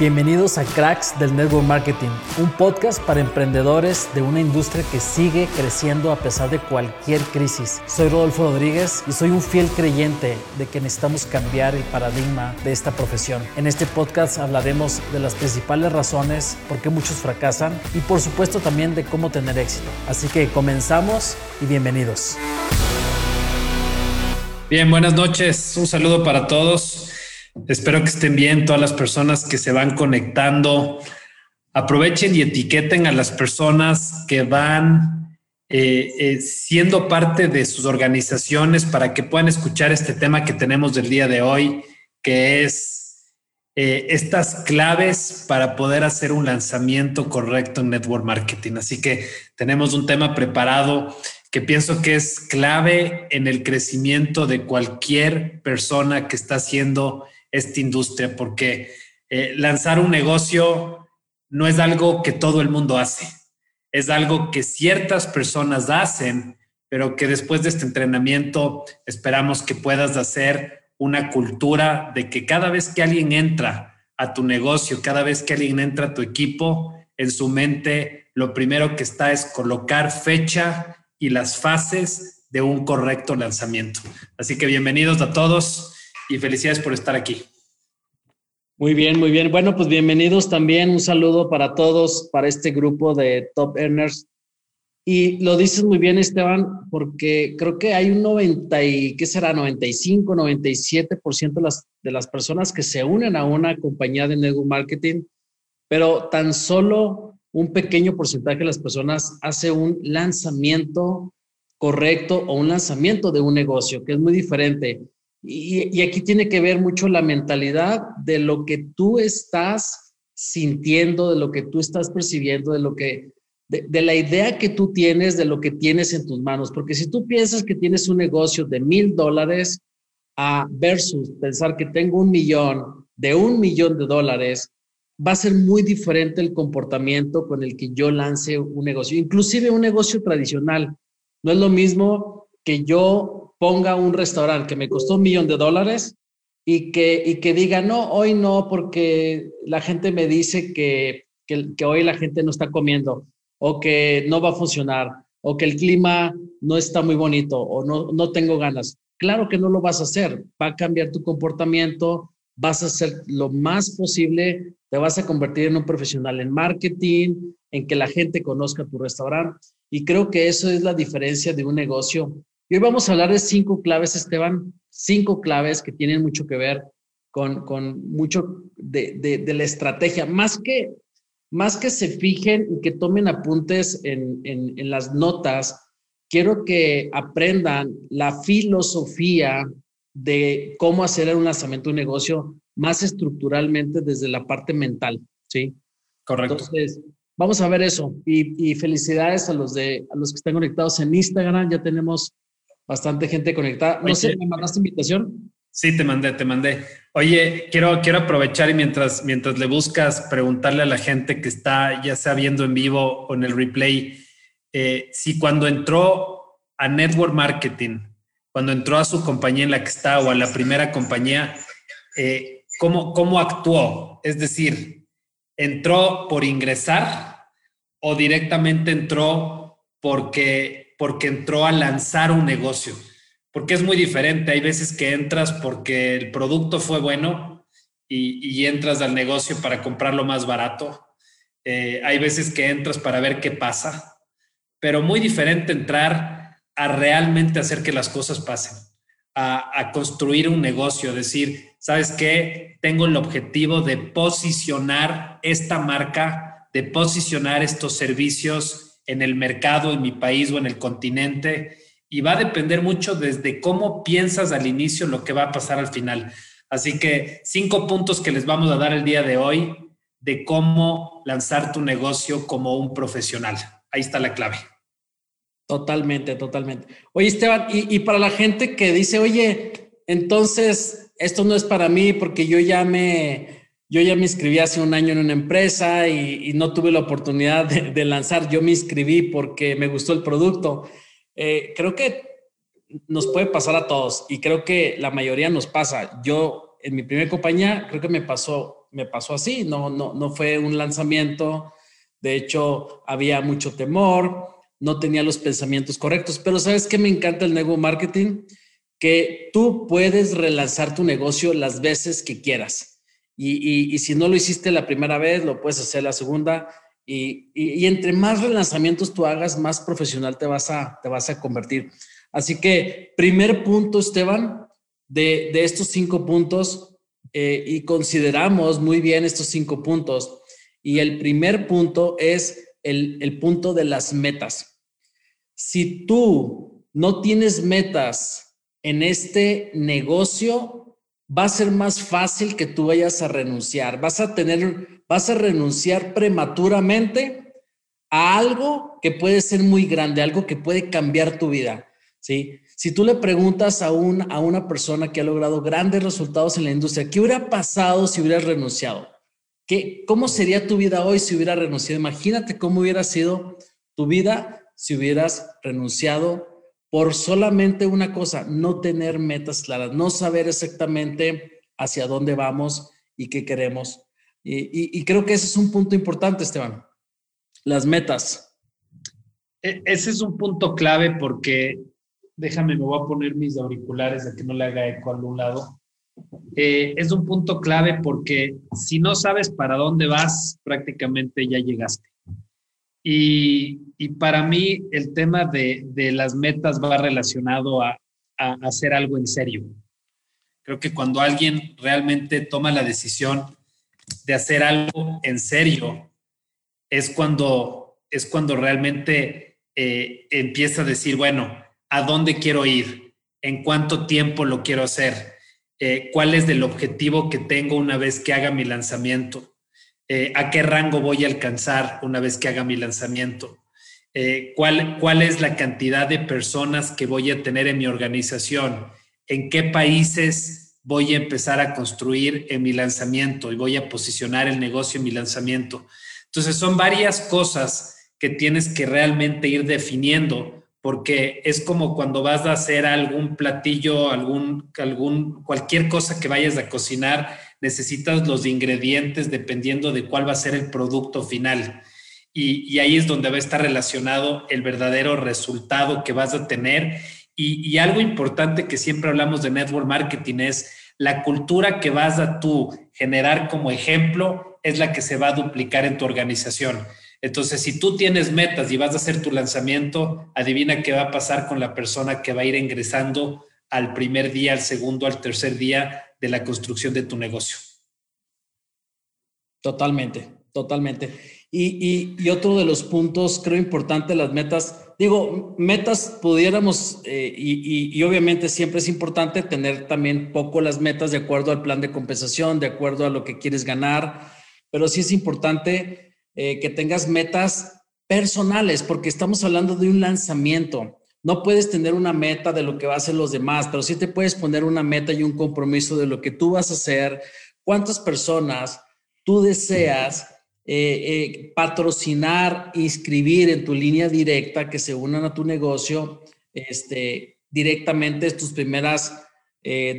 Bienvenidos a Cracks del Network Marketing, un podcast para emprendedores de una industria que sigue creciendo a pesar de cualquier crisis. Soy Rodolfo Rodríguez y soy un fiel creyente de que necesitamos cambiar el paradigma de esta profesión. En este podcast hablaremos de las principales razones por qué muchos fracasan y por supuesto también de cómo tener éxito. Así que comenzamos y bienvenidos. Bien, buenas noches. Un saludo para todos. Espero que estén bien todas las personas que se van conectando. Aprovechen y etiqueten a las personas que van eh, eh, siendo parte de sus organizaciones para que puedan escuchar este tema que tenemos del día de hoy, que es eh, estas claves para poder hacer un lanzamiento correcto en network marketing. Así que tenemos un tema preparado que pienso que es clave en el crecimiento de cualquier persona que está haciendo esta industria, porque eh, lanzar un negocio no es algo que todo el mundo hace, es algo que ciertas personas hacen, pero que después de este entrenamiento esperamos que puedas hacer una cultura de que cada vez que alguien entra a tu negocio, cada vez que alguien entra a tu equipo, en su mente lo primero que está es colocar fecha y las fases de un correcto lanzamiento. Así que bienvenidos a todos y felicidades por estar aquí. Muy bien, muy bien. Bueno, pues bienvenidos también. Un saludo para todos, para este grupo de Top Earners. Y lo dices muy bien, Esteban, porque creo que hay un 90 y, ¿qué será? 95, 97% de las, de las personas que se unen a una compañía de network marketing, pero tan solo un pequeño porcentaje de las personas hace un lanzamiento correcto o un lanzamiento de un negocio, que es muy diferente. Y, aquí tiene que ver mucho la mentalidad de lo que tú estás sintiendo, de lo que tú estás percibiendo, de lo que, de, la idea que tú tienes de lo que tienes en tus manos. Porque si tú piensas que tienes un negocio de mil dólares a versus pensar que tengo un millón, de un millón de dólares, va a ser muy diferente el comportamiento con el que yo lance un negocio, inclusive un negocio tradicional. No es lo mismo que yo ponga un restaurante que me costó un millón de dólares y que, y que diga, no, hoy no, porque la gente me dice que, que, hoy la gente no está comiendo o que no va a funcionar o que el clima no está muy bonito o no, no tengo ganas. Claro que no lo vas a hacer, va a cambiar tu comportamiento, vas a hacer lo más posible, te vas a convertir en un profesional en marketing, en que la gente conozca tu restaurante. Y creo que eso es la diferencia de un negocio y hoy vamos a hablar de cinco claves, Esteban, cinco claves que tienen mucho que ver con, con mucho de, de, la estrategia. Más que, más que se fijen y que tomen apuntes en, en, en las notas, quiero que aprendan la filosofía de cómo hacer un lanzamiento de un negocio más estructuralmente desde la parte mental, ¿sí? Correcto. Entonces, vamos a ver eso. Y, y, felicidades a los, de, a los que están conectados en Instagram. Ya tenemos bastante gente conectada. No sé, ¿me mandaste invitación? Sí, te mandé, te mandé. Oye, quiero, quiero aprovechar y mientras, mientras le buscas, preguntarle a la gente que está ya sea viendo en vivo o en el replay, eh, si cuando entró a Network Marketing, cuando entró a su compañía en la que está o a la primera compañía, eh, ¿cómo, ¿cómo actuó? Es decir, ¿entró por ingresar o directamente entró porque porque entró a lanzar un negocio, porque es muy diferente. Hay veces que entras porque el producto fue bueno y, entras al negocio para comprarlo más barato. Eh, hay veces que entras para ver qué pasa, pero muy diferente entrar a realmente hacer que las cosas pasen, a, a construir un negocio, decir, ¿sabes qué? Tengo el objetivo de posicionar esta marca, de posicionar estos servicios en el mercado, en mi país o en el continente. Y va a depender mucho desde cómo piensas al inicio lo que va a pasar al final. Así que cinco puntos que les vamos a dar el día de hoy de cómo lanzar tu negocio como un profesional. Ahí está la clave. Totalmente, totalmente. Oye, Esteban, y, y, para la gente que dice, oye, entonces esto no es para mí porque yo ya me, yo ya me inscribí hace un año en una empresa y, no tuve la oportunidad de, lanzar. Yo me inscribí porque me gustó el producto. Eh, creo que nos puede pasar a todos y creo que la mayoría nos pasa. Yo en mi primera compañía creo que me pasó me pasó así, no, no, no fue un lanzamiento, de hecho había mucho temor, no tenía los pensamientos correctos, pero ¿sabes qué me encanta el negocio marketing? Que tú puedes relanzar tu negocio las veces que quieras. Y, si no lo hiciste la primera vez, lo puedes hacer la segunda. Y, entre más relanzamientos tú hagas, más profesional te vas a, te vas a convertir. Así que, primer punto, Esteban, de, estos cinco puntos, eh, y consideramos muy bien estos cinco puntos. Y el primer punto es el punto de las metas. Si tú no tienes metas en este negocio, va a ser más fácil que tú vayas a renunciar. Vas a tener, vas a renunciar prematuramente a algo que puede ser muy grande, algo que puede cambiar tu vida. ¿sí? Si tú le preguntas a, a una persona que ha logrado grandes resultados en la industria, ¿qué hubiera pasado si hubieras renunciado? ¿Qué, ¿Cómo sería tu vida hoy si hubieras renunciado? Imagínate cómo hubiera sido tu vida si hubieras renunciado por solamente una cosa, no tener metas claras, no saber exactamente hacia dónde vamos y qué queremos. Y, creo que ese es un punto importante, Esteban. Las metas. E, ese es un punto clave porque déjame, me voy a poner mis auriculares de que no le haga eco a algún lado. Eh, es un punto clave porque si no sabes para dónde vas, prácticamente ya llegaste. Y, para mí el tema de, las metas va relacionado a, a, hacer algo en serio. Creo que cuando alguien realmente toma la decisión de hacer algo en serio, es cuando, es cuando realmente eh, empieza a decir, bueno, a dónde quiero ir, en cuánto tiempo lo quiero hacer, eh, cuál es el objetivo que tengo una vez que haga mi lanzamiento, eh, a qué rango voy a alcanzar una vez que haga mi lanzamiento, eh, cuál, cuál es la cantidad de personas que voy a tener en mi organización, en qué países voy a empezar a construir en mi lanzamiento y voy a posicionar el negocio en mi lanzamiento. Entonces son varias cosas que tienes que realmente ir definiendo porque es como cuando vas a hacer algún platillo, algún, algún, cualquier cosa que vayas a cocinar, necesitas los ingredientes dependiendo de cuál va a ser el producto final. Y, y ahí es donde va a estar relacionado el verdadero resultado que vas a tener. Y, y algo importante que siempre hablamos de network marketing es la cultura que vas a tú generar como ejemplo es la que se va a duplicar en tu organización. Entonces, si tú tienes metas y vas a hacer tu lanzamiento, adivina qué va a pasar con la persona que va a ir ingresando al primer día, al segundo, al tercer día de la construcción de tu negocio. Totalmente, totalmente. Y, otro de los puntos, creo importante, las metas. Digo, metas pudiéramos, eh, y, y, obviamente siempre es importante tener también poco las metas de acuerdo al plan de compensación, de acuerdo a lo que quieres ganar, pero sí es importante eh, que tengas metas personales, porque estamos hablando de un lanzamiento. No puedes tener una meta de lo que va a hacer los demás, pero sí te puedes poner una meta y un compromiso de lo que tú vas a hacer, cuántas personas tú deseas eh, eh, patrocinar, inscribir en tu línea directa que se unan a tu negocio este, directamente tus primeras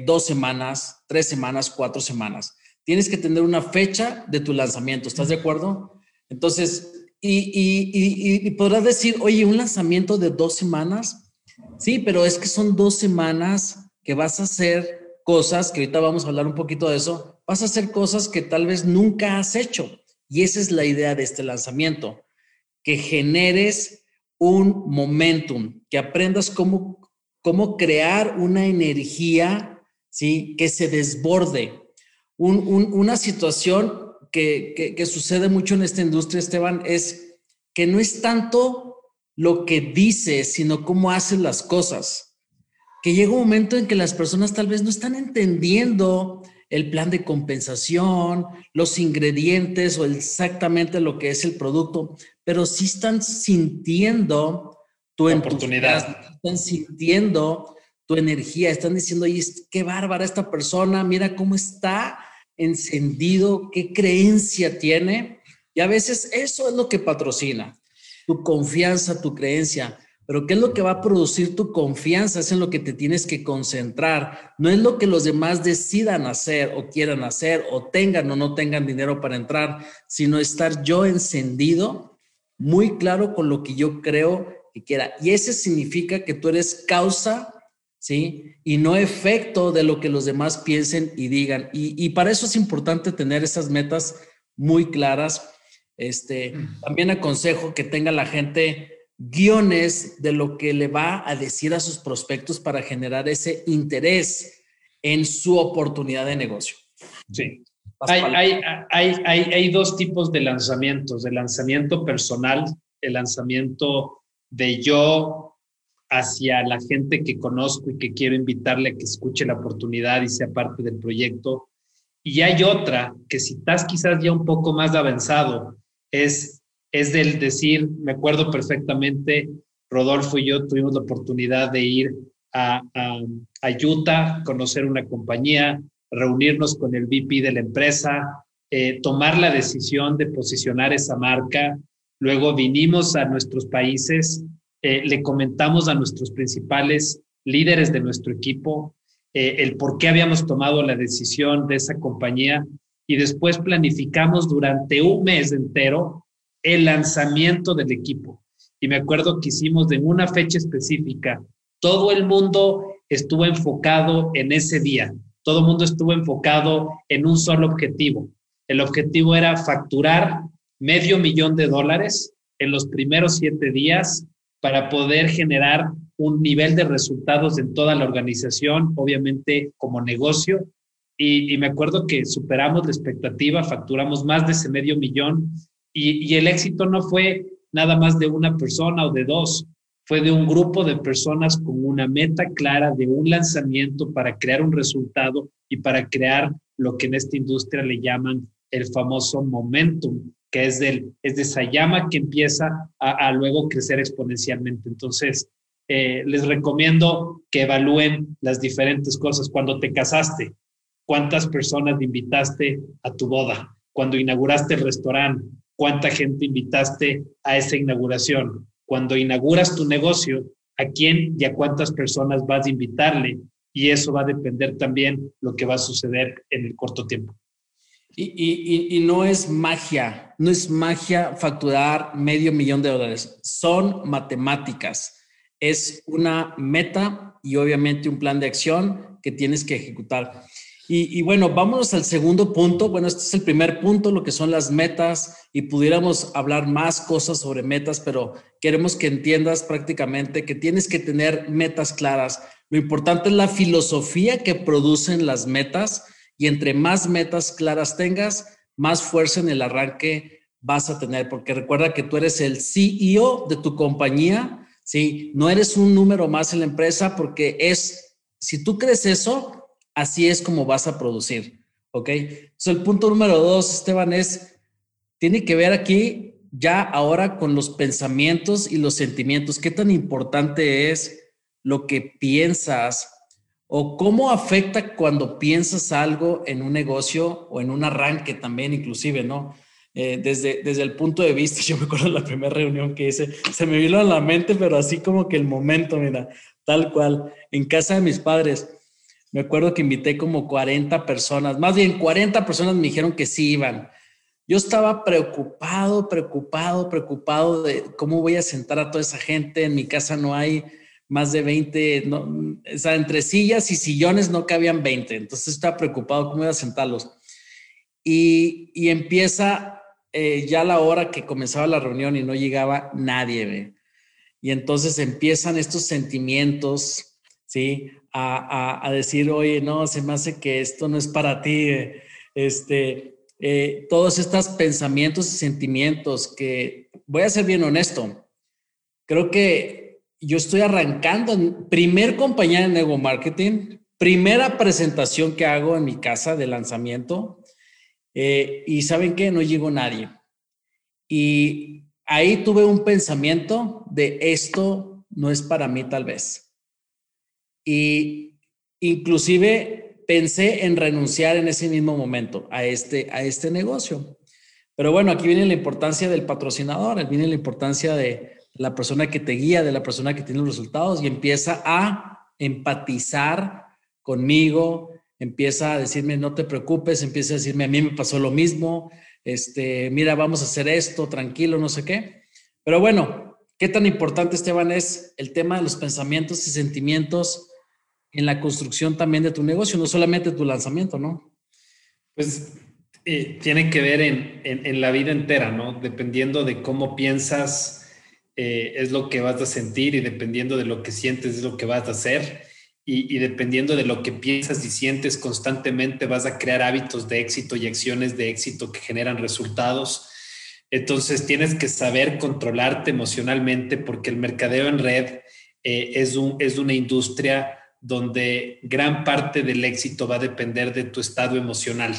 dos semanas, tres semanas, cuatro semanas. Tienes que tener una fecha de tu lanzamiento, ¿estás de acuerdo? Entonces, y, podrás decir, oye, un lanzamiento de dos semanas. Sí, pero es que son dos semanas que vas a hacer cosas, que ahorita vamos a hablar un poquito de eso, vas a hacer cosas que tal vez nunca has hecho. Y esa es la idea de este lanzamiento, que generes un momentum, que aprendas cómo, cómo crear una energía, ¿sí? Que se desborde. una situación que, sucede mucho en esta industria, Esteban, es que no es tanto lo que dices, sino cómo haces las cosas. Que llega un momento en que las personas tal vez no están entendiendo el plan de compensación, los ingredientes o exactamente lo que es el producto, pero sí están sintiendo tu oportunidad, están sintiendo tu energía, están diciendo, oye, qué bárbara esta persona, mira cómo está encendido, qué creencia tiene. Y a veces eso es lo que patrocina, tu confianza, tu creencia. pero ¿qué es lo que va a producir tu confianza? Es en lo que te tienes que concentrar. No es lo que los demás decidan hacer o quieran hacer o tengan o no tengan dinero para entrar, sino estar yo encendido, muy claro con lo que yo creo que quiera. Y ese significa que tú eres causa, ¿sí? Y no efecto de lo que los demás piensen y digan. Y, y para eso es importante tener esas metas muy claras. Este, también aconsejo que tenga la gente guiones de lo que le va a decir a sus prospectos para generar ese interés en su oportunidad de negocio. Sí. Hay, hay, hay, hay, dos tipos de lanzamientos, el lanzamiento personal, el lanzamiento de yo hacia la gente que conozco y que quiero invitarle a que escuche la oportunidad y sea parte del proyecto. Y hay otra que si estás quizás ya un poco más avanzado, es es del decir, me acuerdo perfectamente, Rodolfo y yo tuvimos la oportunidad de ir a, a, Utah, conocer una compañía, reunirnos con el VP de la empresa, eh, tomar la decisión de posicionar esa marca. Luego vinimos a nuestros países, eh, le comentamos a nuestros principales líderes de nuestro equipo eh, el por qué habíamos tomado la decisión de esa compañía y después planificamos durante un mes entero el lanzamiento del equipo. Y me acuerdo que hicimos en una fecha específica, todo el mundo estuvo enfocado en ese día, todo el mundo estuvo enfocado en un solo objetivo. El objetivo era facturar medio millón de dólares en los primeros siete días para poder generar un nivel de resultados en toda la organización, obviamente como negocio. Y, me acuerdo que superamos la expectativa, facturamos más de ese medio millón y, el éxito no fue nada más de una persona o de dos, fue de un grupo de personas con una meta clara de un lanzamiento para crear un resultado y para crear lo que en esta industria le llaman el famoso momentum, que es, del, es de esa llama que empieza a, luego crecer exponencialmente. Entonces, eh, les recomiendo que evalúen las diferentes cosas. Cuando te casaste, ¿cuántas personas invitaste a tu boda? Cuando inauguraste el restaurante, cuánta gente invitaste a esa inauguración. Cuando inauguras tu negocio, a quién y a cuántas personas vas a invitarle y eso va a depender también lo que va a suceder en el corto tiempo. Y, no es magia, no es magia facturar medio millón de dólares, son matemáticas, es una meta y obviamente un plan de acción que tienes que ejecutar. Y, bueno, vámonos al segundo punto. Bueno, este es el primer punto, lo que son las metas, y pudiéramos hablar más cosas sobre metas, pero queremos que entiendas prácticamente que tienes que tener metas claras. Lo importante es la filosofía que producen las metas, y entre más metas claras tengas, más fuerza en el arranque vas a tener, porque recuerda que tú eres el CEO de tu compañía, ¿sí? No eres un número más en la empresa porque es, si tú crees eso, así es como vas a producir, ¿ok? Entonces, el punto número dos, Esteban, es, tiene que ver aquí ya ahora con los pensamientos y los sentimientos. ¿Qué tan importante es lo que piensas o cómo afecta cuando piensas algo en un negocio o en un arranque también, inclusive, ¿no? Eh, desde, desde el punto de vista, yo me acuerdo de la primera reunión que hice, se me vino a la mente, pero así como que el momento, mira, tal cual, en casa de mis padres me acuerdo que invité como 40 personas, más bien 40 personas me dijeron que sí iban. Yo estaba preocupado, preocupado, preocupado de cómo voy a sentar a toda esa gente. En mi casa no hay más de 20, no, o sea, entre sillas y sillones no cabían 20. Entonces estaba preocupado cómo iba a sentarlos. Y, y empieza eh, ya la hora que comenzaba la reunión y no llegaba nadie. Y entonces empiezan estos sentimientos, ¿sí? a, decir, oye, no, se me hace que esto no es para ti. Este, eh, todos estos pensamientos y sentimientos que, voy a ser bien honesto, creo que yo estoy arrancando, en primer compañía de Nego Marketing, primera presentación que hago en mi casa de lanzamiento, eh, y ¿saben qué? No llegó nadie. Y ahí tuve un pensamiento de esto no es para mí tal vez. Y inclusive pensé en renunciar en ese mismo momento a este, a este negocio. Pero bueno, aquí viene la importancia del patrocinador, viene la importancia de la persona que te guía, de la persona que tiene los resultados y empieza a empatizar conmigo, empieza a decirme, no te preocupes, empieza a decirme, a mí me pasó lo mismo, este, mira, vamos a hacer esto, tranquilo, no sé qué. Pero bueno, ¿qué tan importante, Esteban, es el tema de los pensamientos y sentimientos en la construcción también de tu negocio, no solamente tu lanzamiento, ¿no? Pues eh, tiene que ver en, en, la vida entera, ¿no? Dependiendo de cómo piensas, eh, es lo que vas a sentir y dependiendo de lo que sientes es lo que vas a hacer y, y, dependiendo de lo que piensas y sientes constantemente vas a crear hábitos de éxito y acciones de éxito que generan resultados. Entonces tienes que saber controlarte emocionalmente porque el mercadeo en red eh, es, un, es una industria donde gran parte del éxito va a depender de tu estado emocional.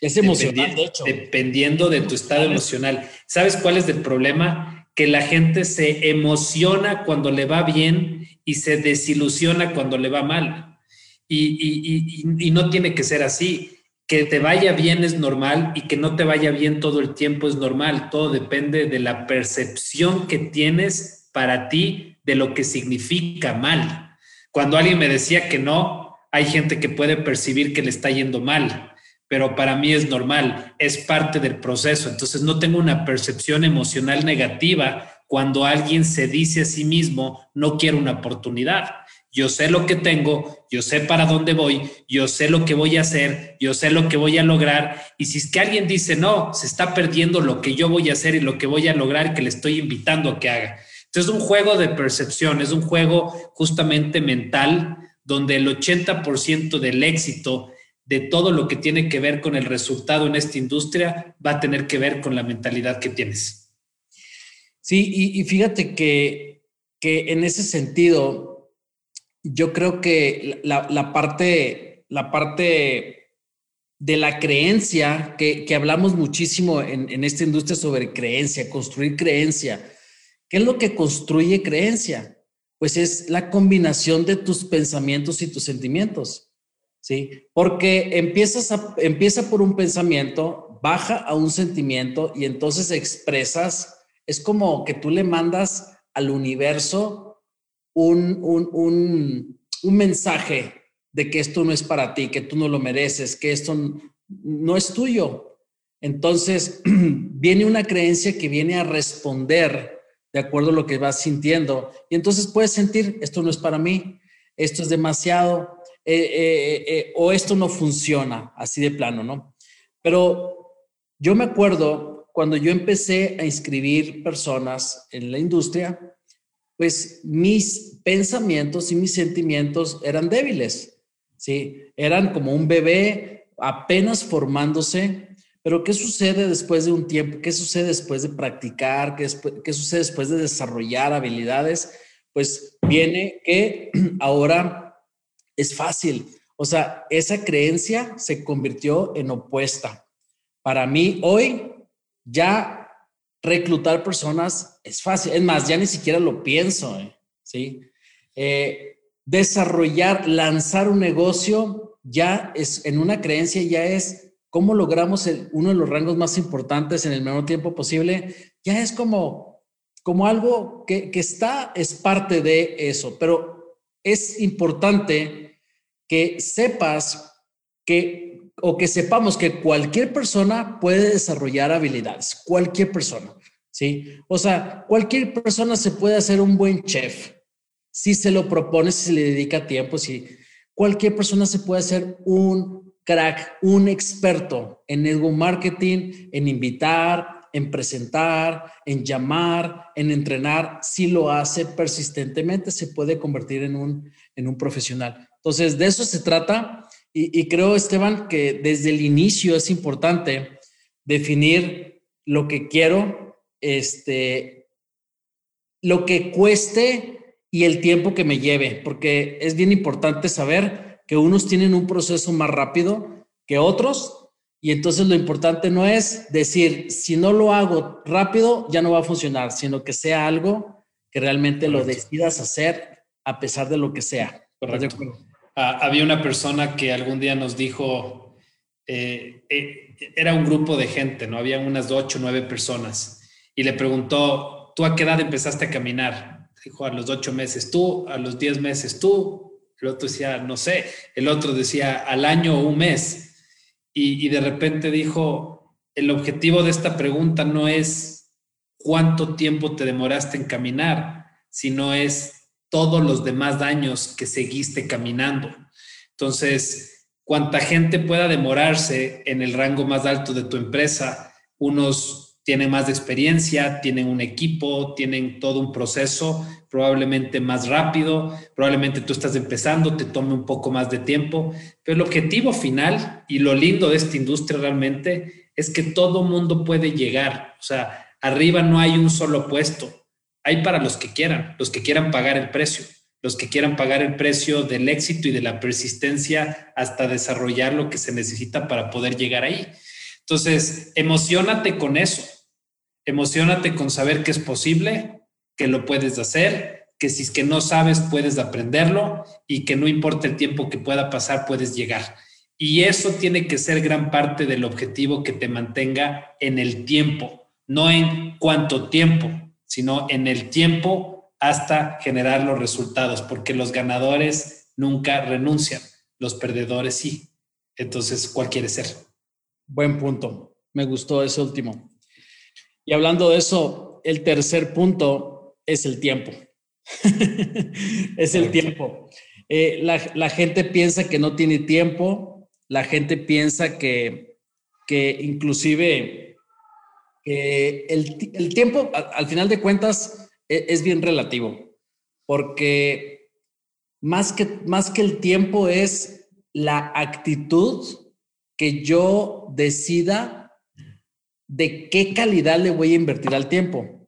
Es emocional, de hecho. Dependiendo de tu estado emocional. ¿Sabes cuál es el problema? Que la gente se emociona cuando le va bien y se desilusiona cuando le va mal. Y, y, no tiene que ser así. Que te vaya bien es normal y que no te vaya bien todo el tiempo es normal. Todo depende de la percepción que tienes para ti de lo que significa mal. Cuando alguien me decía que no, hay gente que puede percibir que le está yendo mal, pero para mí es normal, es parte del proceso. Entonces no tengo una percepción emocional negativa cuando alguien se dice a sí mismo, no quiero una oportunidad. Yo sé lo que tengo, yo sé para dónde voy, yo sé lo que voy a hacer, yo sé lo que voy a lograr. Y si es que alguien dice, no, se está perdiendo lo que yo voy a hacer y lo que voy a lograr que le estoy invitando a que haga. Entonces es un juego de percepción, es un juego justamente mental donde el 80% del éxito de todo lo que tiene que ver con el resultado en esta industria va a tener que ver con la mentalidad que tienes. Sí, y, fíjate que, que, en ese sentido, yo creo que la, parte, la parte de la creencia, que, que hablamos muchísimo en, en, esta industria sobre creencia, construir creencia, ¿Qué es lo que construye creencia? Pues es la combinación de tus pensamientos y tus sentimientos. ¿Sí? Porque empiezas empieza por un pensamiento, baja a un sentimiento y entonces expresas, es como que tú le mandas al universo un, un, un, un mensaje de que esto no es para ti, que tú no lo mereces, que esto no es tuyo. Entonces, viene una creencia que viene a responder de acuerdo a lo que vas sintiendo. Y entonces puedes sentir, esto no es para mí, esto es demasiado, eh, eh, eh, o esto no funciona, así de plano, ¿no? Pero yo me acuerdo cuando yo empecé a inscribir personas en la industria, pues mis pensamientos y mis sentimientos eran débiles, ¿sí? Eran como un bebé apenas formándose pero ¿qué sucede después de un tiempo? ¿Qué sucede después de practicar? ¿Qué, ¿Qué, sucede después de desarrollar habilidades? Pues viene que ahora es fácil. O sea, esa creencia se convirtió en opuesta. Para mí, hoy ya reclutar personas es fácil. Es más, ya ni siquiera lo pienso. ¿eh? ¿Sí? Eh, desarrollar, lanzar un negocio ya es en una creencia, ya es cómo logramos uno de los rangos más importantes en el menor tiempo posible, ya es como, como algo que, que está, es parte de eso, pero es importante que sepas que, o que sepamos que cualquier persona puede desarrollar habilidades, cualquier persona, ¿sí? O sea, cualquier persona se puede hacer un buen chef, si se lo propone, si se le dedica tiempo, si cualquier persona se puede hacer un crack, un experto en network marketing, en invitar, en presentar, en llamar, en entrenar, si lo hace persistentemente, se puede convertir en un, en un profesional. Entonces, de eso se trata y, creo, Esteban, que desde el inicio es importante definir lo que quiero, este, lo que cueste y el tiempo que me lleve, porque es bien importante saber que unos tienen un proceso más rápido que otros y entonces lo importante no es decir, si no lo hago rápido, ya no va a funcionar, sino que sea algo que realmente lo decidas hacer a pesar de lo que sea. Correcto. Ah, había una persona que algún día nos dijo, eh, eh, era un grupo de gente, ¿no? Había unas ocho, nueve personas y le preguntó, ¿tú a qué edad empezaste a caminar? Dijo, a los ocho meses tú, a los diez meses tú. El otro decía, no sé. El otro decía, al año o un mes. Y, y de repente dijo, el objetivo de esta pregunta no es cuánto tiempo te demoraste en caminar, sino es todos los demás años que seguiste caminando. Entonces, cuánta gente pueda demorarse en el rango más alto de tu empresa, unos tienen más experiencia, tienen un equipo, tienen todo un proceso probablemente más rápido, probablemente tú estás empezando, te tome un poco más de tiempo, pero el objetivo final y lo lindo de esta industria realmente es que todo mundo puede llegar, o sea, arriba no hay un solo puesto, hay para los que quieran, los que quieran pagar el precio los que quieran pagar el precio del éxito y de la persistencia hasta desarrollar lo que se necesita para poder llegar ahí. Entonces, emocionate con eso. Emocionate con saber que es posible, que lo puedes hacer, que si es que no sabes, puedes aprenderlo y que no importa el tiempo que pueda pasar, puedes llegar. Y eso tiene que ser gran parte del objetivo que te mantenga en el tiempo, no en cuánto tiempo, sino en el tiempo hasta generar los resultados, porque los ganadores nunca renuncian, los perdedores sí. Entonces, ¿cuál quiere ser? Buen punto. Me gustó ese último. Y hablando de eso, el tercer punto es el tiempo. es el tiempo. Eh, la, gente piensa que no tiene tiempo, la gente piensa que, que inclusive el, el, tiempo, al final de cuentas, e, es bien relativo, porque más que, más que el tiempo es la actitud que yo decida de qué calidad le voy a invertir al tiempo.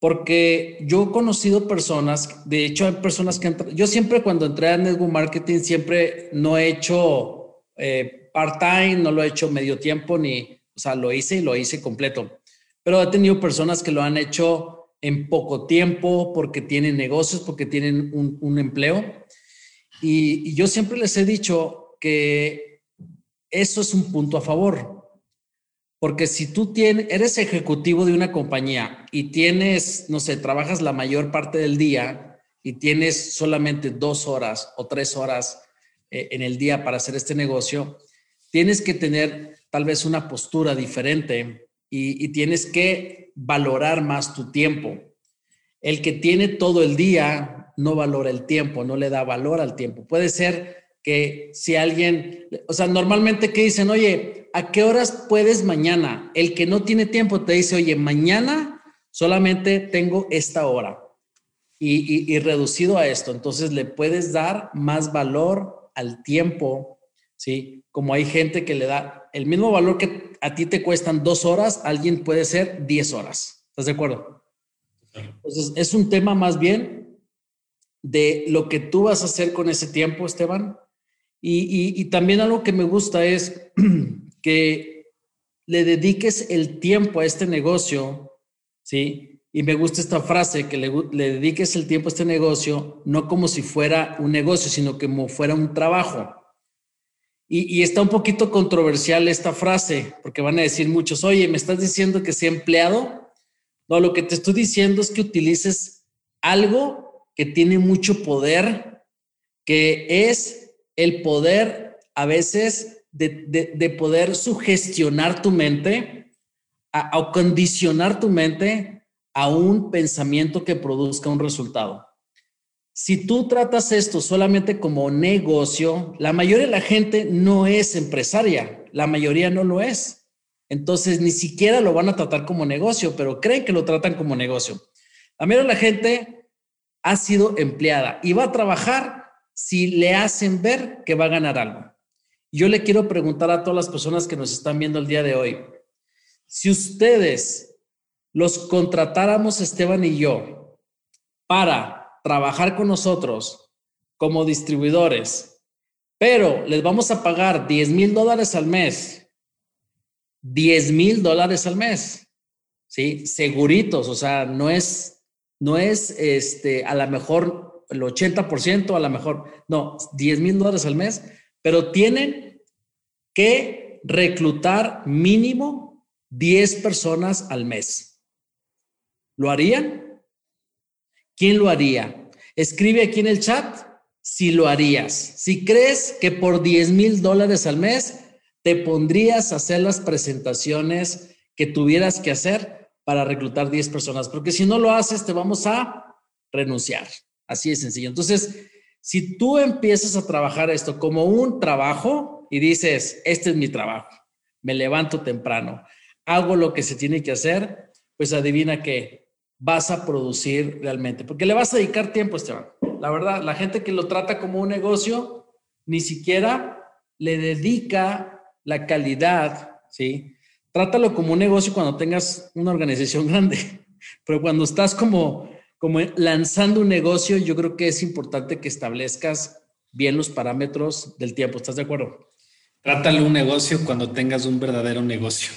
Porque yo he conocido personas, de hecho hay personas que, yo siempre cuando entré a Network Marketing, siempre no he hecho eh, part-time, no lo he hecho medio tiempo, ni, o sea, lo hice y lo hice completo. Pero he tenido personas que lo han hecho en poco tiempo, porque tienen negocios, porque tienen un, empleo. Y, yo siempre les he dicho que eso es un punto a favor. Porque si tú tienes, eres ejecutivo de una compañía y tienes, no sé, trabajas la mayor parte del día y tienes solamente dos horas o tres horas eh, en el día para hacer este negocio, tienes que tener tal vez una postura diferente y, tienes que valorar más tu tiempo. El que tiene todo el día no valora el tiempo, no le da valor al tiempo. Puede ser que si alguien, o sea, normalmente que dicen, oye, ¿a qué horas puedes mañana? El que no tiene tiempo te dice, oye, mañana solamente tengo esta hora y, y reducido a esto. Entonces le puedes dar más valor al tiempo, ¿sí? Como hay gente que le da el mismo valor que a ti te cuestan dos horas, alguien puede ser diez horas. ¿Estás de acuerdo? Entonces, es un tema más bien de lo que tú vas a hacer con ese tiempo, Esteban. Y, también algo que me gusta es que le dediques el tiempo a este negocio, ¿sí? Y me gusta esta frase, que le, le dediques el tiempo a este negocio, no como si fuera un negocio, sino como fuera un trabajo. Y, está un poquito controversial esta frase, porque van a decir muchos, oye, ¿me estás diciendo que sea empleado? No, lo que te estoy diciendo es que utilices algo que tiene mucho poder, que es el poder a veces de, poder sugestionar tu mente o condicionar tu mente a un pensamiento que produzca un resultado. Si tú tratas esto solamente como negocio, la mayoría de la gente no es empresaria, la mayoría no lo es. Entonces, ni siquiera lo van a tratar como negocio, pero creen que lo tratan como negocio. La mayoría de la gente ha sido empleada y va a trabajar si le hacen ver que va a ganar algo. Yo le quiero preguntar a todas las personas que nos están viendo el día de hoy, si ustedes los contratáramos, Esteban y yo, para trabajar con nosotros como distribuidores, pero les vamos a pagar 10 mil dólares al mes, 10 mil dólares al mes, ¿sí? Seguritos, o sea, no es, no es este, a lo mejor el 80%, a lo mejor, no, 10 mil dólares al mes, pero tienen que reclutar mínimo 10 personas al mes. ¿Lo harían? ¿Quién lo haría? Escribe aquí en el chat si lo harías. Si crees que por 10 mil dólares al mes te pondrías a hacer las presentaciones que tuvieras que hacer para reclutar 10 personas, porque si no lo haces te vamos a renunciar. Así de sencillo. Entonces, si tú empiezas a trabajar esto como un trabajo y dices, este es mi trabajo, me levanto temprano, hago lo que se tiene que hacer, pues adivina que vas a producir realmente, porque le vas a dedicar tiempo, Esteban. La verdad, la gente que lo trata como un negocio, ni siquiera le dedica la calidad, ¿sí? Trátalo como un negocio cuando tengas una organización grande, pero cuando estás como como lanzando un negocio, yo creo que es importante que establezcas bien los parámetros del tiempo. ¿Estás de acuerdo? Trátale un negocio cuando tengas un verdadero negocio.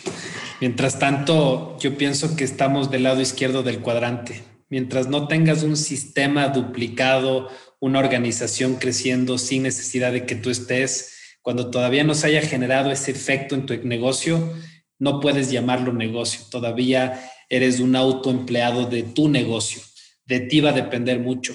Mientras tanto, yo pienso que estamos del lado izquierdo del cuadrante. Mientras no tengas un sistema duplicado, una organización creciendo sin necesidad de que tú estés, cuando todavía no se haya generado ese efecto en tu negocio, no puedes llamarlo negocio. Todavía eres un autoempleado de tu negocio de ti va a depender mucho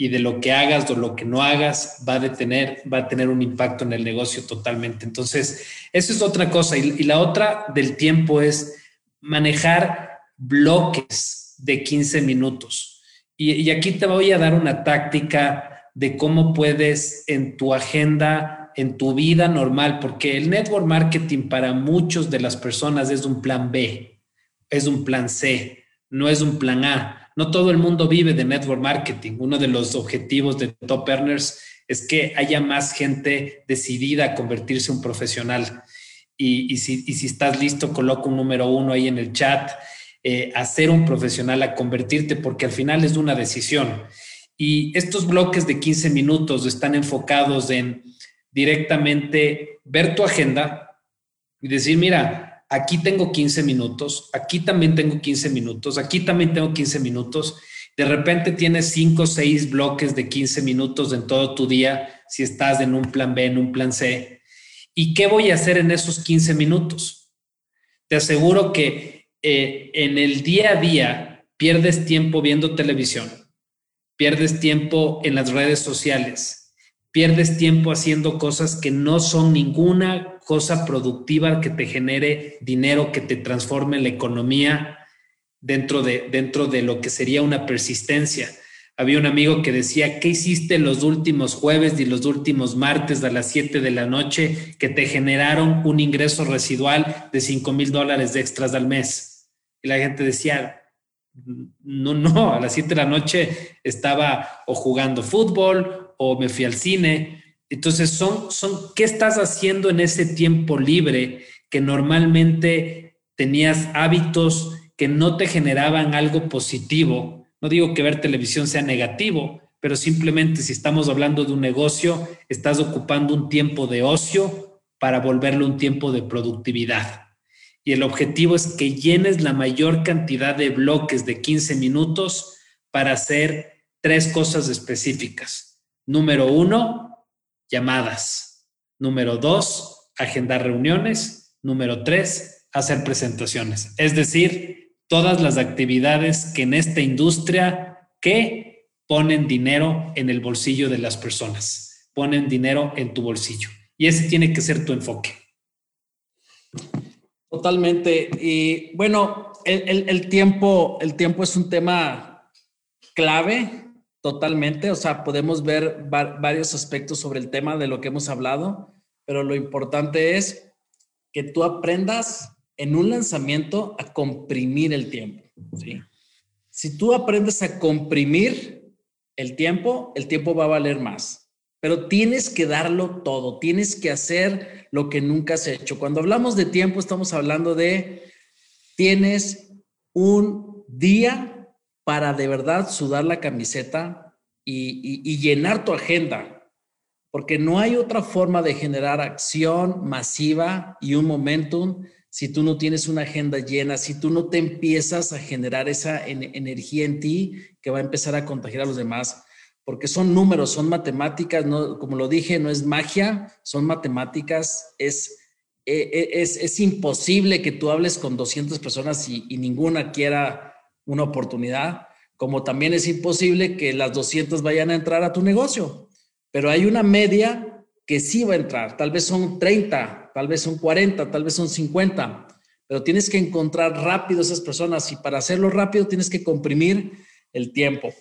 y de lo que hagas o lo que no hagas va a, tener, va a tener un impacto en el negocio totalmente. Entonces, eso es otra cosa. Y, la otra del tiempo es manejar bloques de 15 minutos. Y, y, aquí te voy a dar una táctica de cómo puedes en tu agenda, en tu vida normal, porque el network marketing para muchos de las personas es un plan B, es un plan C, no es un plan A no todo el mundo vive de network marketing. Uno de los objetivos de Top Earners es que haya más gente decidida a convertirse en un profesional. Y, si, estás listo, coloca un número uno ahí en el chat, eh, a ser un profesional, a convertirte, porque al final es una decisión. Y estos bloques de 15 minutos están enfocados en directamente ver tu agenda y decir, mira, aquí tengo 15 minutos, aquí también tengo 15 minutos, aquí también tengo 15 minutos. De repente tienes 5 o 6 bloques de 15 minutos en todo tu día, si estás en un plan B, en un plan C. ¿Y qué voy a hacer en esos 15 minutos? Te aseguro que eh, en el día a día pierdes tiempo viendo televisión, pierdes tiempo en las redes sociales, pierdes tiempo haciendo cosas que no son ninguna cosa productiva que te genere dinero, que te transforme la economía dentro de, dentro de lo que sería una persistencia. Había un amigo que decía, ¿qué hiciste los últimos jueves y los últimos martes a las 7 de la noche que te generaron un ingreso residual de 5 mil dólares de extras al mes? Y la gente decía, no, no, a las 7 de la noche estaba o jugando fútbol o me fui al cine entonces, son, son, ¿qué estás haciendo en ese tiempo libre que normalmente tenías hábitos que no te generaban algo positivo? No digo que ver televisión sea negativo, pero simplemente si estamos hablando de un negocio, estás ocupando un tiempo de ocio para volverlo un tiempo de productividad. Y el objetivo es que llenes la mayor cantidad de bloques de 15 minutos para hacer tres cosas específicas. Número uno, llamadas. Número dos, agendar reuniones. Número tres, hacer presentaciones. Es decir, todas las actividades que en esta industria que ponen dinero en el bolsillo de las personas, ponen dinero en tu bolsillo. Y ese tiene que ser tu enfoque. Totalmente. Y bueno, el, el tiempo, el tiempo es un tema clave Totalmente, o sea, podemos ver varios aspectos sobre el tema de lo que hemos hablado, pero lo importante es que tú aprendas en un lanzamiento a comprimir el tiempo. ¿sí? Si tú aprendes a comprimir el tiempo, el tiempo va a valer más, pero tienes que darlo todo, tienes que hacer lo que nunca has hecho. Cuando hablamos de tiempo, estamos hablando de tienes un día para de verdad sudar la camiseta y, llenar tu agenda, porque no hay otra forma de generar acción masiva y un momentum si tú no tienes una agenda llena, si tú no te empiezas a generar esa energía en ti que va a empezar a contagiar a los demás, porque son números, son matemáticas, no, como lo dije, no es magia, son matemáticas, es, e, e, es, es, imposible que tú hables con 200 personas y, y ninguna quiera una oportunidad, como también es imposible que las 200 vayan a entrar a tu negocio, pero hay una media que sí va a entrar, tal vez son 30, tal vez son 40, tal vez son 50, pero tienes que encontrar rápido esas personas y para hacerlo rápido tienes que comprimir el tiempo.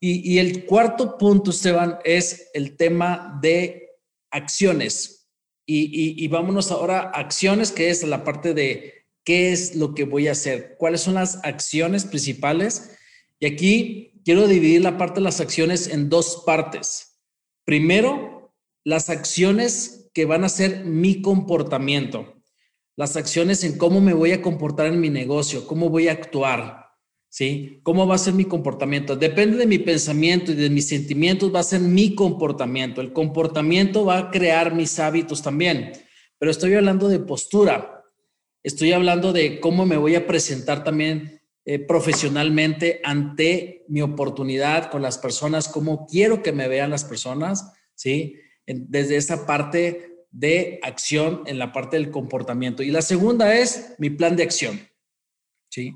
Y, el cuarto punto, Esteban, es el tema de acciones. Y, y, vámonos ahora a acciones, que es la parte de qué es lo que voy a hacer, cuáles son las acciones principales. Y aquí quiero dividir la parte de las acciones en dos partes. Primero, las acciones que van a ser mi comportamiento, las acciones en cómo me voy a comportar en mi negocio, cómo voy a actuar, ¿sí? ¿Cómo va a ser mi comportamiento? Depende de mi pensamiento y de mis sentimientos, va a ser mi comportamiento. El comportamiento va a crear mis hábitos también, pero estoy hablando de postura, estoy hablando de cómo me voy a presentar también eh, profesionalmente ante mi oportunidad con las personas, cómo quiero que me vean las personas, ¿sí? Desde esa parte de acción en la parte del comportamiento. Y la segunda es mi plan de acción, ¿sí?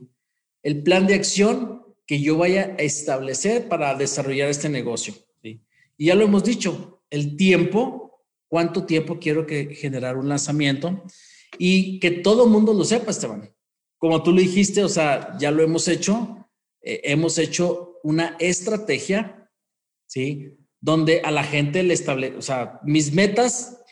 el plan de acción que yo vaya a establecer para desarrollar este negocio. Y ya lo hemos dicho, el tiempo, cuánto tiempo quiero que generar un lanzamiento y que todo mundo lo sepa, Esteban. Como tú lo dijiste, o sea, ya lo hemos hecho, eh, hemos hecho una estrategia, ¿sí? Donde a la gente le establece, o sea, mis metas,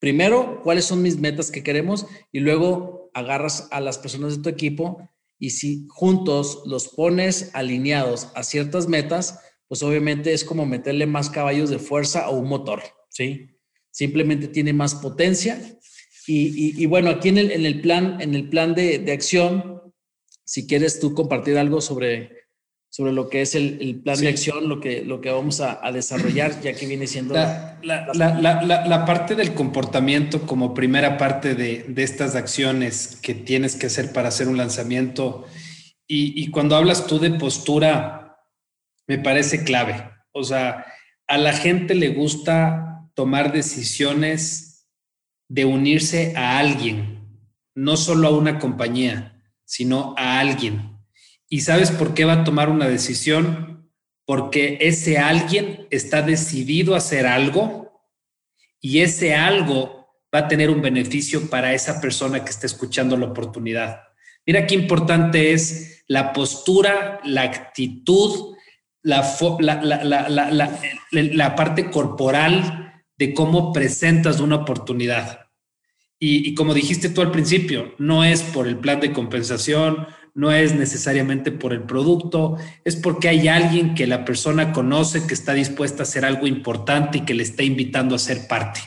primero, cuáles son mis metas que queremos y luego agarras a las personas de tu equipo y si juntos los pones alineados a ciertas metas, pues obviamente es como meterle más caballos de fuerza a un motor, ¿sí? Simplemente tiene más potencia. Y, bueno, aquí en el, en el, plan, en el plan de, de acción, si quieres tú compartir algo sobre sobre lo que es el, plan de acción, lo que, lo que vamos a, desarrollar, ya que viene siendo... La, la, parte del comportamiento como primera parte de, de, estas acciones que tienes que hacer para hacer un lanzamiento. Y, y cuando hablas tú de postura, me parece clave. O sea, a la gente le gusta tomar decisiones de unirse a alguien, no solo a una compañía, sino a alguien ¿Y sabes por qué va a tomar una decisión? Porque ese alguien está decidido a hacer algo y ese algo va a tener un beneficio para esa persona que está escuchando la oportunidad. Mira qué importante es la postura, la actitud, la, la, parte corporal de cómo presentas una oportunidad. Y, como dijiste tú al principio, no es por el plan de compensación, no es necesariamente por el producto, es porque hay alguien que la persona conoce que está dispuesta a hacer algo importante y que le está invitando a ser parte.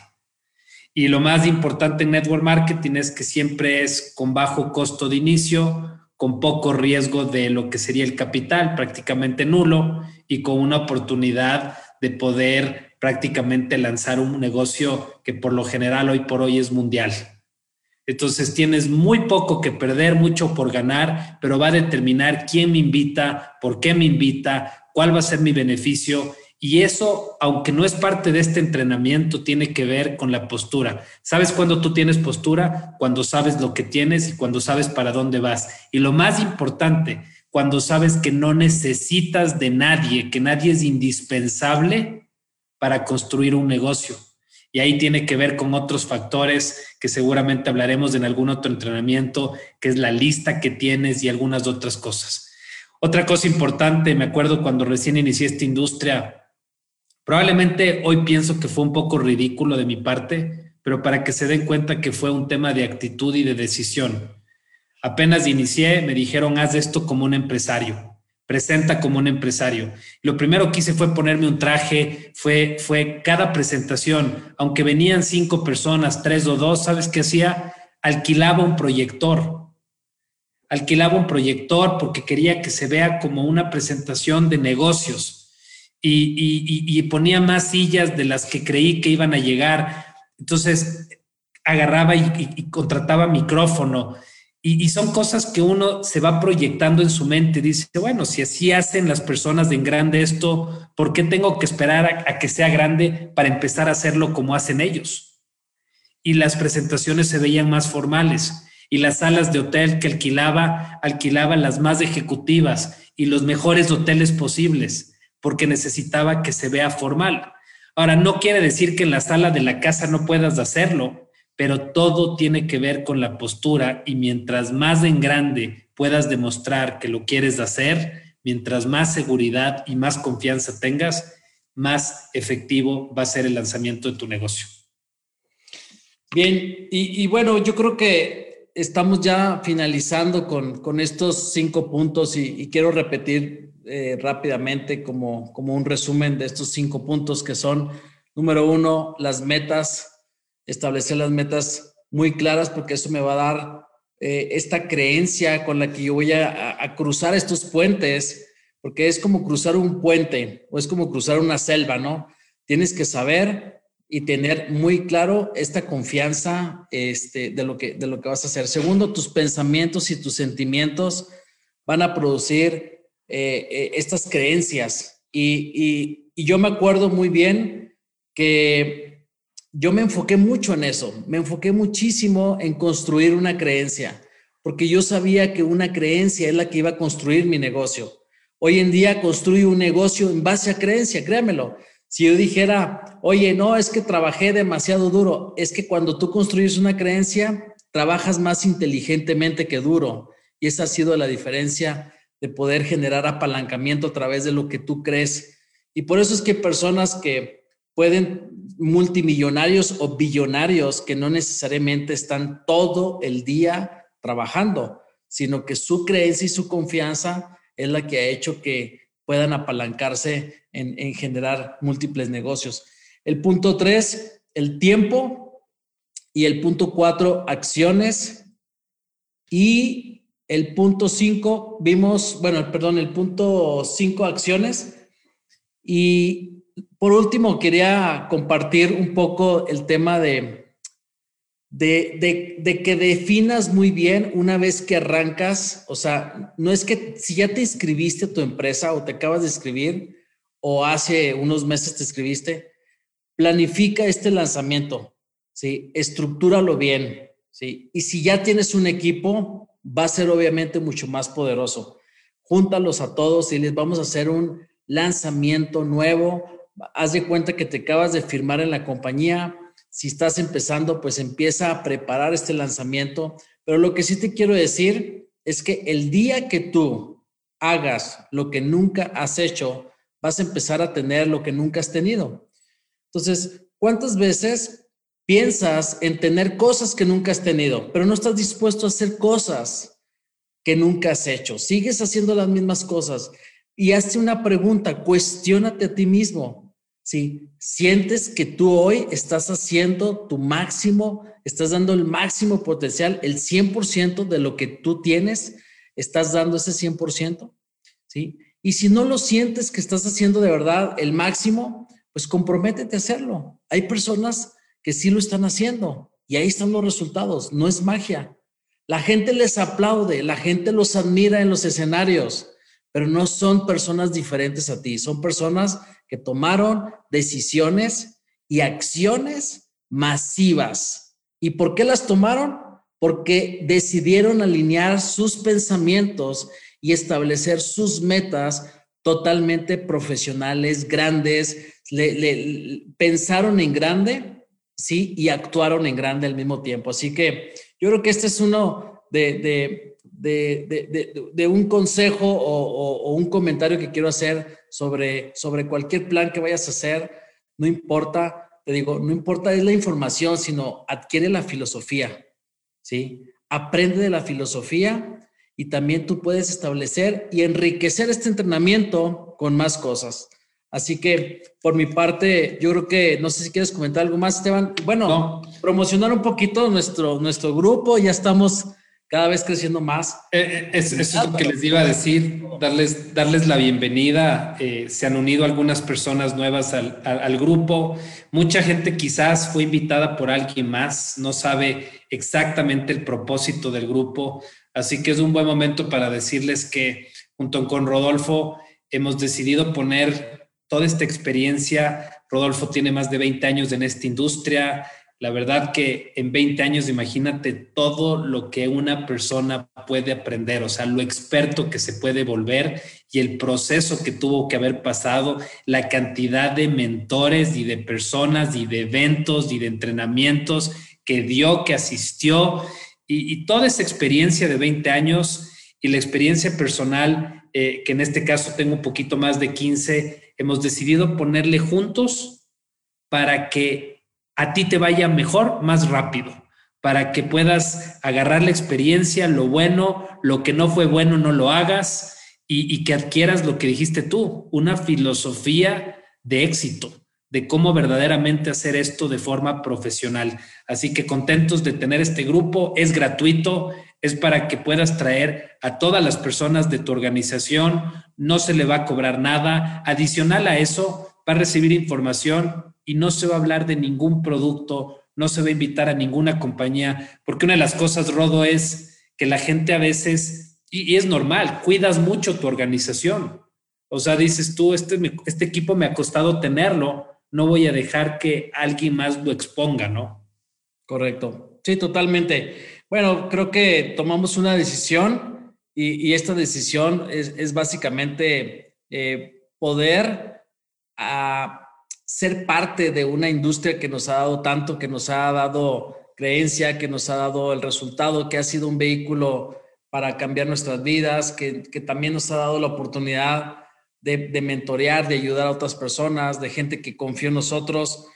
Y lo más importante en network marketing es que siempre es con bajo costo de inicio, con poco riesgo de lo que sería el capital, prácticamente nulo, y con una oportunidad de poder prácticamente lanzar un negocio que por lo general hoy por hoy es mundial. Entonces tienes muy poco que perder, mucho por ganar, pero va a determinar quién me invita, por qué me invita, cuál va a ser mi beneficio. Y eso, aunque no es parte de este entrenamiento, tiene que ver con la postura. ¿Sabes cuándo tú tienes postura? Cuando sabes lo que tienes y cuando sabes para dónde vas. Y lo más importante, cuando sabes que no necesitas de nadie, que nadie es indispensable para construir un negocio y ahí tiene que ver con otros factores que seguramente hablaremos en algún otro entrenamiento, que es la lista que tienes y algunas otras cosas. Otra cosa importante, me acuerdo cuando recién inicié esta industria, probablemente hoy pienso que fue un poco ridículo de mi parte, pero para que se den cuenta que fue un tema de actitud y de decisión. Apenas inicié, me dijeron, haz esto como un empresario presenta como un empresario. Lo primero que hice fue ponerme un traje, fue, fue cada presentación, aunque venían cinco personas, tres o dos, ¿sabes qué hacía? Alquilaba un proyector. Alquilaba un proyector porque quería que se vea como una presentación de negocios y, ponía más sillas de las que creí que iban a llegar. Entonces agarraba y contrataba micrófono y, son cosas que uno se va proyectando en su mente. Dice, bueno, si así hacen las personas de en grande esto, ¿por qué tengo que esperar a, que sea grande para empezar a hacerlo como hacen ellos? Y las presentaciones se veían más formales. Y las salas de hotel que alquilaba, alquilaba las más ejecutivas y los mejores hoteles posibles, porque necesitaba que se vea formal. Ahora, no quiere decir que en la sala de la casa no puedas hacerlo, pero todo tiene que ver con la postura y mientras más en grande puedas demostrar que lo quieres hacer, mientras más seguridad y más confianza tengas, más efectivo va a ser el lanzamiento de tu negocio. Bien, y, bueno, yo creo que estamos ya finalizando con, estos cinco puntos y, quiero repetir eh, rápidamente como, como un resumen de estos cinco puntos que son, número uno, las metas, establecer las metas muy claras porque eso me va a dar eh, esta creencia con la que yo voy a cruzar estos puentes porque es como cruzar un puente o es como cruzar una selva, ¿no? Tienes que saber y tener muy claro esta confianza este, de, lo que, de lo que vas a hacer. Segundo, tus pensamientos y tus sentimientos van a producir eh, eh, estas creencias. Y, y yo me acuerdo muy bien que yo me enfoqué mucho en eso, me enfoqué muchísimo en construir una creencia, porque yo sabía que una creencia es la que iba a construir mi negocio. Hoy en día construyo un negocio en base a creencia, créamelo. Si yo dijera, oye, no, es que trabajé demasiado duro, es que cuando tú construyes una creencia, trabajas más inteligentemente que duro. Y esa ha sido la diferencia de poder generar apalancamiento a través de lo que tú crees. Y por eso es que personas que pueden, multimillonarios o billonarios, que no necesariamente están todo el día trabajando, sino que su creencia y su confianza es la que ha hecho que puedan apalancarse en, generar múltiples negocios. El punto tres, el tiempo. Y el punto cuatro, acciones. Y el punto cinco, vimos, bueno, perdón, el punto cinco, acciones. Y por último, quería compartir un poco el tema de, de, que definas muy bien una vez que arrancas, o sea, no es que si ya te inscribiste a tu empresa o te acabas de escribir o hace unos meses te escribiste, planifica este lanzamiento, ¿sí? Estructúralo bien, ¿sí? Y si ya tienes un equipo, va a ser obviamente mucho más poderoso. Júntalos a todos y les vamos a hacer un lanzamiento nuevo. Haz de cuenta que te acabas de firmar en la compañía, si estás empezando, pues empieza a preparar este lanzamiento. Pero lo que sí te quiero decir es que el día que tú hagas lo que nunca has hecho, vas a empezar a tener lo que nunca has tenido. Entonces, ¿cuántas veces piensas en tener cosas que nunca has tenido, pero no estás dispuesto a hacer cosas que nunca has hecho? Sigues haciendo las mismas cosas y hazte una pregunta, cuestiónate a ti mismo. ¿Sí? Sientes que tú hoy estás haciendo tu máximo, estás dando el máximo potencial, el 100% de lo que tú tienes, estás dando ese 100%, ¿sí? Y si no lo sientes que estás haciendo de verdad el máximo, pues comprométete a hacerlo. Hay personas que sí lo están haciendo y ahí están los resultados, no es magia. La gente les aplaude, la gente los admira en los escenarios, pero no son personas diferentes a ti, son personas que tomaron decisiones y acciones masivas. ¿Y por qué las tomaron? Porque decidieron alinear sus pensamientos y establecer sus metas totalmente profesionales, grandes, pensaron en grande, ¿sí? Y actuaron en grande al mismo tiempo. Así que yo creo que este es uno de, un consejo o, un comentario que quiero hacer sobre, sobre cualquier plan que vayas a hacer. No importa, te digo, no importa es la información, sino adquiere la filosofía, ¿sí? Aprende de la filosofía y también tú puedes establecer y enriquecer este entrenamiento con más cosas. Así que por mi parte, yo creo que no sé si quieres comentar algo más, Esteban. Bueno, promocionar un poquito nuestro, nuestro grupo, ya estamos cada vez creciendo más. Eh, eh, eso es lo que les iba a decir, darles, darles la bienvenida. Eh, se han unido algunas personas nuevas al, al, grupo. Mucha gente quizás fue invitada por alguien más, no sabe exactamente el propósito del grupo. Así que es un buen momento para decirles que junto con Rodolfo hemos decidido poner toda esta experiencia. Rodolfo tiene más de 20 años en esta industria La verdad que en 20 años, imagínate todo lo que una persona puede aprender, o sea, lo experto que se puede volver y el proceso que tuvo que haber pasado, la cantidad de mentores y de personas y de eventos y de entrenamientos que dio, que asistió y, toda esa experiencia de 20 años y la experiencia personal, eh, que en este caso tengo un poquito más de 15, hemos decidido ponerle juntos para que a ti te vaya mejor más rápido, para que puedas agarrar la experiencia, lo bueno, lo que no fue bueno no lo hagas y, que adquieras lo que dijiste tú, una filosofía de éxito, de cómo verdaderamente hacer esto de forma profesional. Así que contentos de tener este grupo, es gratuito, es para que puedas traer a todas las personas de tu organización, no se le va a cobrar nada. Adicional a eso, va a recibir información y no se va a hablar de ningún producto, no se va a invitar a ninguna compañía, porque una de las cosas, Rodo, es que la gente a veces, y, es normal, cuidas mucho tu organización. O sea, dices tú, este, este equipo me ha costado tenerlo, no voy a dejar que alguien más lo exponga, ¿no? Correcto. Sí, totalmente. Bueno, creo que tomamos una decisión y, esta decisión es, básicamente eh, poder a ah, ser parte de una industria que nos ha dado tanto, que nos ha dado creencia, que nos ha dado el resultado, que ha sido un vehículo para cambiar nuestras vidas, que, también nos ha dado la oportunidad de, mentorear, de ayudar a otras personas, de gente que confió en nosotros,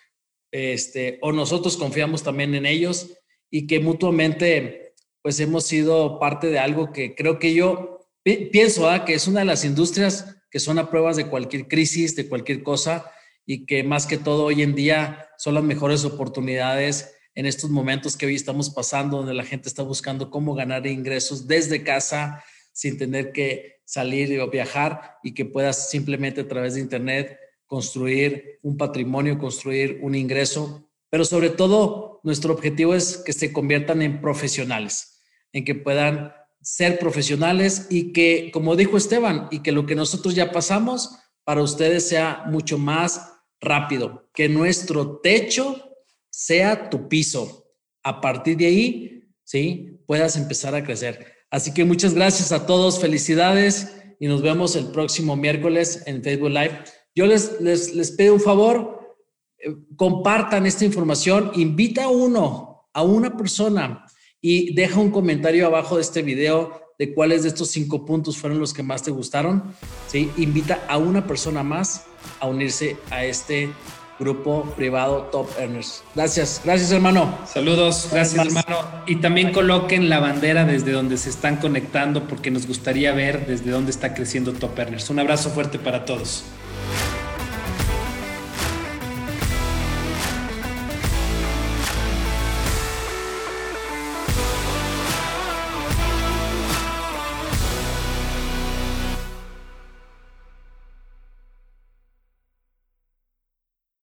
este, o nosotros confiamos también en ellos y que mutuamente pues hemos sido parte de algo que creo que yo pienso ¿ah? que es una de las industrias que son a pruebas de cualquier crisis, de cualquier cosa, y que más que todo hoy en día son las mejores oportunidades en estos momentos que hoy estamos pasando, donde la gente está buscando cómo ganar ingresos desde casa sin tener que salir o viajar y que puedas simplemente a través de Internet construir un patrimonio, construir un ingreso. Pero sobre todo, nuestro objetivo es que se conviertan en profesionales, en que puedan ser profesionales y que, como dijo Esteban, y que lo que nosotros ya pasamos para ustedes sea mucho más rápido, que nuestro techo sea tu piso. A partir de ahí, ¿sí? Puedas empezar a crecer. Así que muchas gracias a todos, felicidades y nos vemos el próximo miércoles en Facebook Live. Yo les, les, les pido un favor, eh, compartan esta información, invita a uno, a una persona y deja un comentario abajo de este video de cuáles de estos cinco puntos fueron los que más te gustaron. ¿sí? Invita a una persona más a unirse a este grupo privado Top Earners. Gracias, gracias hermano. Saludos, gracias hermano. Y también coloquen la bandera desde donde se están conectando porque nos gustaría ver desde dónde está creciendo Top Earners. Un abrazo fuerte para todos.